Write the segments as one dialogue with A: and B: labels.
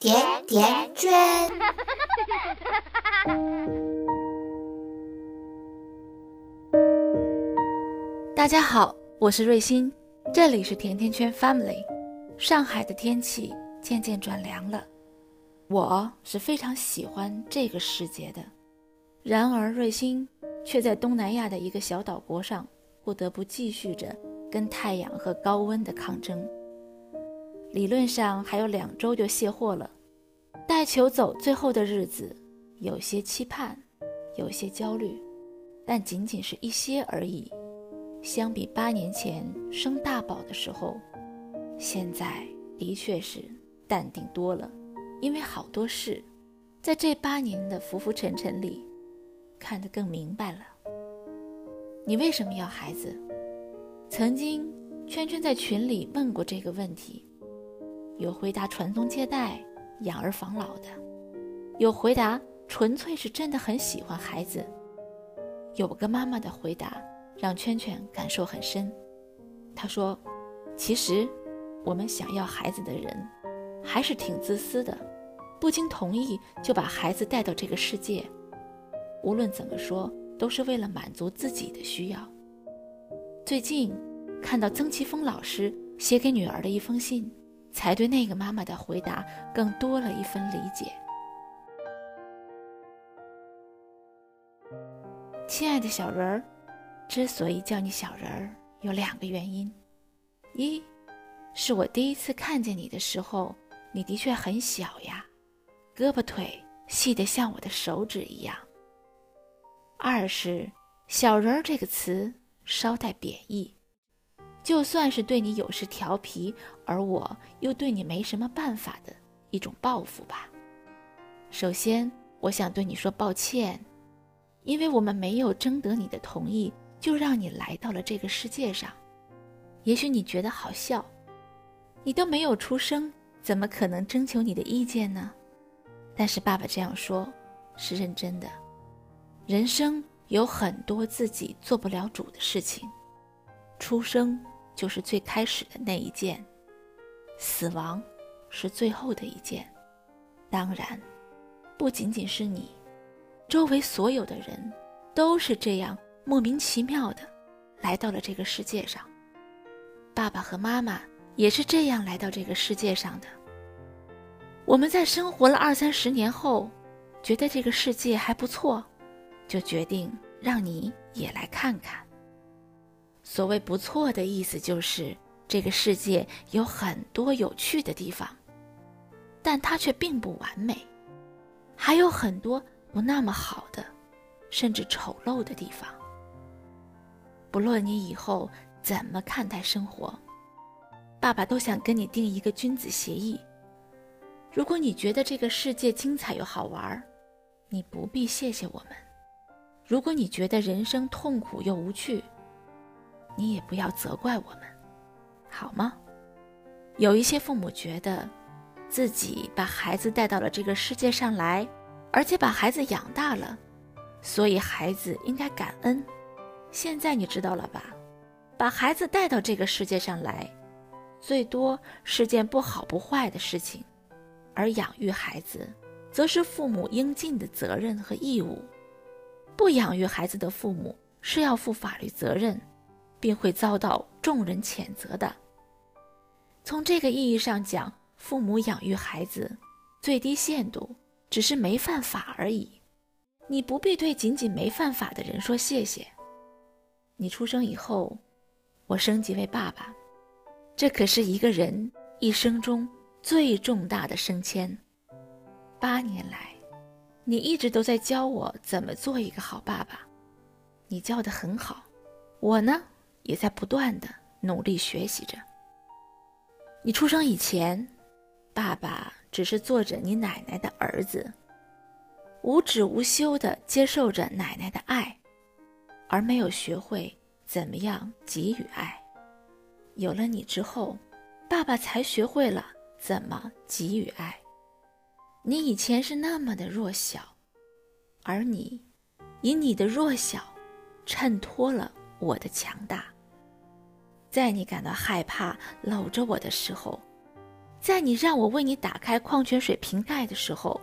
A: 甜甜圈。
B: 大家好，我是瑞欣，这里是甜甜圈 Family。上海的天气渐渐转凉了，我是非常喜欢这个时节的。然而，瑞欣却在东南亚的一个小岛国上，不得不继续着跟太阳和高温的抗争。理论上还有两周就卸货了，带球走最后的日子，有些期盼，有些焦虑，但仅仅是一些而已。相比八年前生大宝的时候，现在的确是淡定多了，因为好多事，在这八年的浮浮沉沉里，看得更明白了。你为什么要孩子？曾经圈圈在群里问过这个问题。有回答传宗接代、养儿防老的，有回答纯粹是真的很喜欢孩子。有个妈妈的回答让圈圈感受很深。她说：“其实，我们想要孩子的人，还是挺自私的，不经同意就把孩子带到这个世界。无论怎么说，都是为了满足自己的需要。”最近看到曾奇峰老师写给女儿的一封信。才对那个妈妈的回答更多了一份理解。亲爱的小人儿，之所以叫你小人儿，有两个原因：一是我第一次看见你的时候，你的确很小呀，胳膊腿细得像我的手指一样；二是“小人儿”这个词稍带贬义。就算是对你有时调皮，而我又对你没什么办法的一种报复吧。首先，我想对你说抱歉，因为我们没有征得你的同意，就让你来到了这个世界上。也许你觉得好笑，你都没有出生，怎么可能征求你的意见呢？但是爸爸这样说，是认真的。人生有很多自己做不了主的事情，出生。就是最开始的那一件，死亡是最后的一件。当然，不仅仅是你，周围所有的人都是这样莫名其妙的来到了这个世界上。爸爸和妈妈也是这样来到这个世界上的。我们在生活了二三十年后，觉得这个世界还不错，就决定让你也来看看。所谓不错的意思，就是这个世界有很多有趣的地方，但它却并不完美，还有很多不那么好的，甚至丑陋的地方。不论你以后怎么看待生活，爸爸都想跟你定一个君子协议：如果你觉得这个世界精彩又好玩，你不必谢谢我们；如果你觉得人生痛苦又无趣，你也不要责怪我们，好吗？有一些父母觉得，自己把孩子带到了这个世界上来，而且把孩子养大了，所以孩子应该感恩。现在你知道了吧？把孩子带到这个世界上来，最多是件不好不坏的事情，而养育孩子，则是父母应尽的责任和义务。不养育孩子的父母是要负法律责任。并会遭到众人谴责的。从这个意义上讲，父母养育孩子，最低限度只是没犯法而已。你不必对仅仅没犯法的人说谢谢。你出生以后，我升级为爸爸，这可是一个人一生中最重大的升迁。八年来，你一直都在教我怎么做一个好爸爸，你教的很好。我呢？也在不断的努力学习着。你出生以前，爸爸只是做着你奶奶的儿子，无止无休的接受着奶奶的爱，而没有学会怎么样给予爱。有了你之后，爸爸才学会了怎么给予爱。你以前是那么的弱小，而你，以你的弱小，衬托了我的强大。在你感到害怕、搂着我的时候，在你让我为你打开矿泉水瓶盖的时候，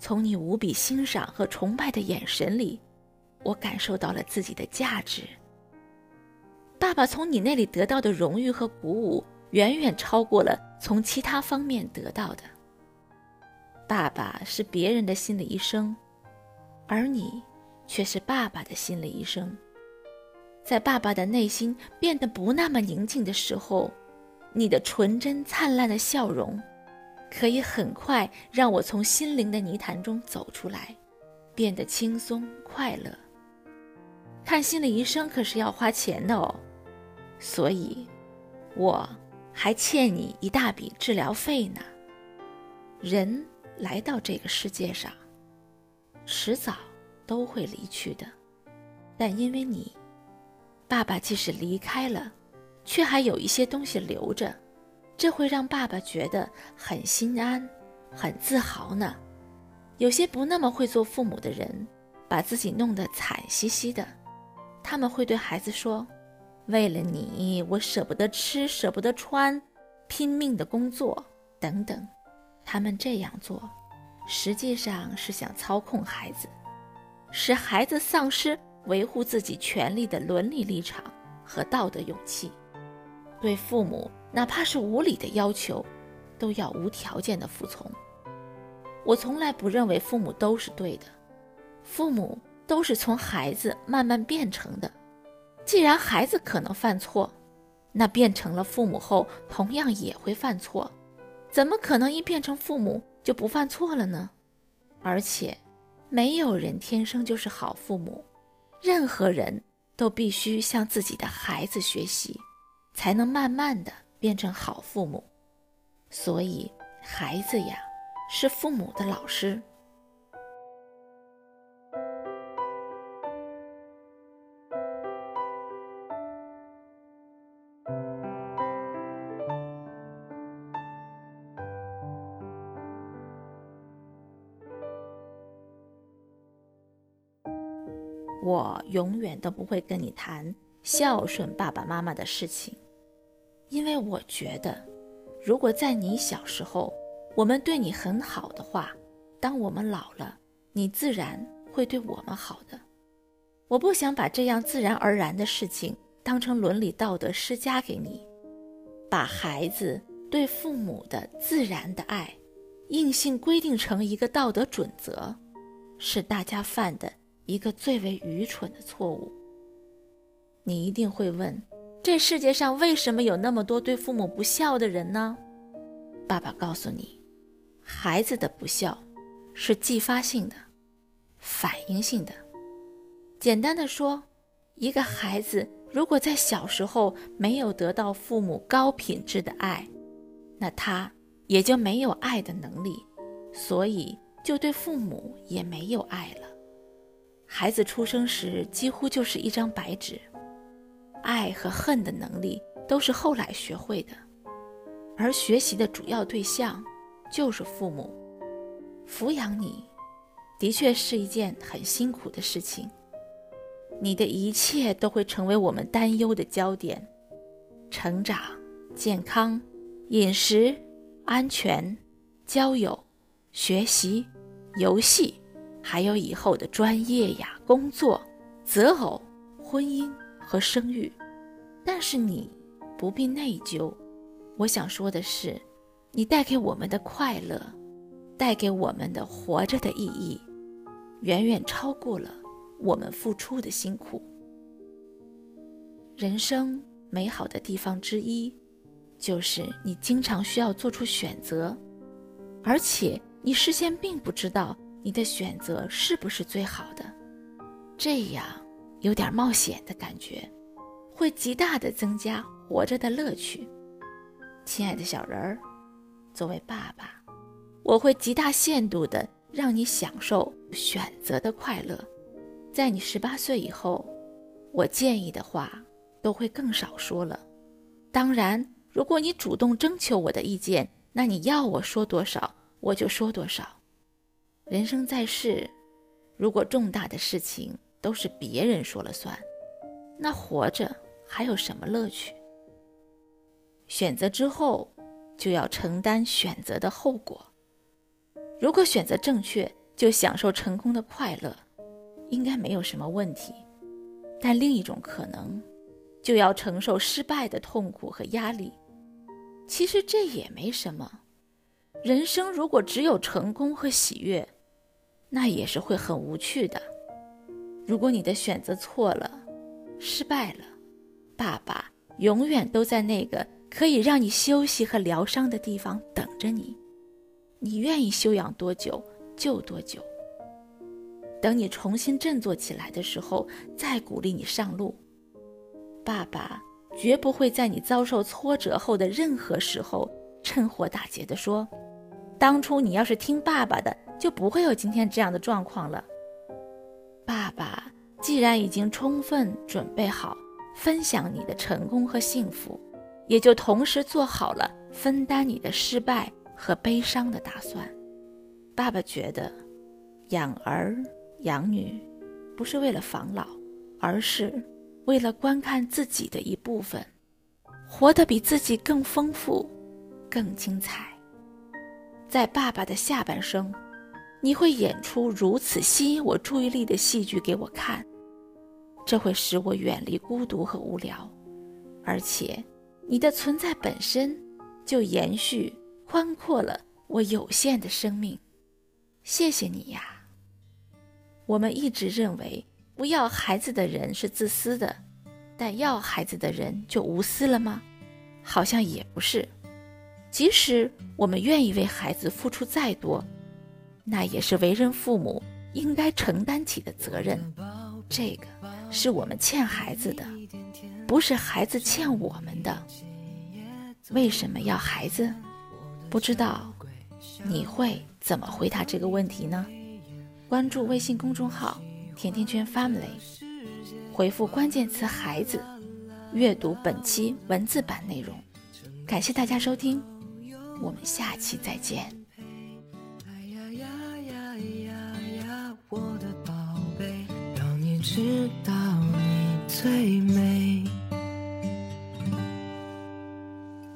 B: 从你无比欣赏和崇拜的眼神里，我感受到了自己的价值。爸爸从你那里得到的荣誉和鼓舞，远远超过了从其他方面得到的。爸爸是别人的心理医生，而你却是爸爸的心理医生。在爸爸的内心变得不那么宁静的时候，你的纯真灿烂的笑容。可以很快让我从心灵的泥潭中走出来，变得轻松快乐。看心理医生可是要花钱的哦，所以我还欠你一大笔治疗费呢。人来到这个世界上，迟早都会离去的，但因为你，爸爸即使离开了，却还有一些东西留着。这会让爸爸觉得很心安，很自豪呢。有些不那么会做父母的人，把自己弄得惨兮兮的，他们会对孩子说：“为了你，我舍不得吃，舍不得穿，拼命的工作，等等。”他们这样做，实际上是想操控孩子，使孩子丧失维护自己权利的伦理立场和道德勇气，对父母。哪怕是无理的要求，都要无条件的服从。我从来不认为父母都是对的，父母都是从孩子慢慢变成的。既然孩子可能犯错，那变成了父母后同样也会犯错，怎么可能一变成父母就不犯错了呢？而且，没有人天生就是好父母，任何人都必须向自己的孩子学习，才能慢慢的。变成好父母，所以孩子呀是父母的老师。我永远都不会跟你谈孝顺爸爸妈妈的事情。因为我觉得，如果在你小时候，我们对你很好的话，当我们老了，你自然会对我们好的。我不想把这样自然而然的事情当成伦理道德施加给你，把孩子对父母的自然的爱，硬性规定成一个道德准则，是大家犯的一个最为愚蠢的错误。你一定会问。这世界上为什么有那么多对父母不孝的人呢？爸爸告诉你，孩子的不孝是继发性的、反应性的。简单的说，一个孩子如果在小时候没有得到父母高品质的爱，那他也就没有爱的能力，所以就对父母也没有爱了。孩子出生时几乎就是一张白纸。爱和恨的能力都是后来学会的，而学习的主要对象就是父母。抚养你，的确是一件很辛苦的事情。你的一切都会成为我们担忧的焦点：成长、健康、饮食、安全、交友、学习、游戏，还有以后的专业呀、工作、择偶、婚姻。和生育，但是你不必内疚。我想说的是，你带给我们的快乐，带给我们的活着的意义，远远超过了我们付出的辛苦。人生美好的地方之一，就是你经常需要做出选择，而且你事先并不知道你的选择是不是最好的，这样。有点冒险的感觉，会极大的增加活着的乐趣。亲爱的小人儿，作为爸爸，我会极大限度的让你享受选择的快乐。在你十八岁以后，我建议的话都会更少说了。当然，如果你主动征求我的意见，那你要我说多少，我就说多少。人生在世，如果重大的事情，都是别人说了算，那活着还有什么乐趣？选择之后，就要承担选择的后果。如果选择正确，就享受成功的快乐，应该没有什么问题。但另一种可能，就要承受失败的痛苦和压力。其实这也没什么。人生如果只有成功和喜悦，那也是会很无趣的。如果你的选择错了，失败了，爸爸永远都在那个可以让你休息和疗伤的地方等着你。你愿意休养多久就多久。等你重新振作起来的时候，再鼓励你上路。爸爸绝不会在你遭受挫折后的任何时候趁火打劫地说：“当初你要是听爸爸的，就不会有今天这样的状况了。”爸爸既然已经充分准备好分享你的成功和幸福，也就同时做好了分担你的失败。和悲伤的打算，爸爸觉得，养儿养女，不是为了防老，而是为了观看自己的一部分，活得比自己更丰富、更精彩。在爸爸的下半生，你会演出如此吸引我注意力的戏剧给我看，这会使我远离孤独和无聊，而且，你的存在本身就延续。宽阔了我有限的生命，谢谢你呀。我们一直认为不要孩子的人是自私的，但要孩子的人就无私了吗？好像也不是。即使我们愿意为孩子付出再多，那也是为人父母应该承担起的责任。这个是我们欠孩子的，不是孩子欠我们的。为什么要孩子？不知道你会怎么回答这个问题呢？关注微信公众号“甜甜圈 Family”，回复关键词“孩子”，阅读本期文字版内容。感谢大家收听，我们下期再见。知道你最美。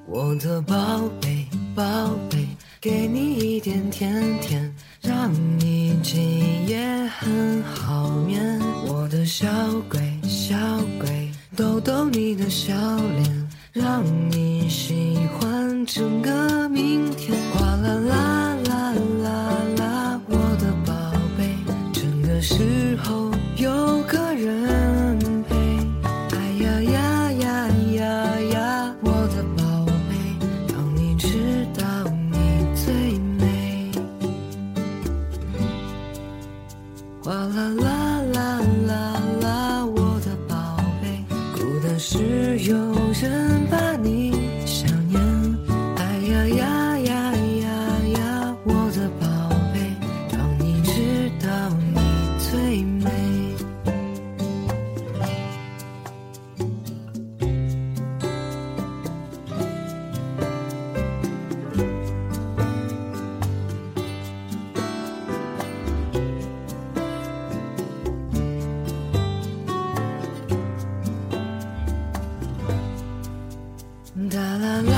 B: 我的宝贝。宝贝，给你一点甜甜，让你今夜很好眠。我的小鬼，小鬼，逗逗你的笑脸，la la la.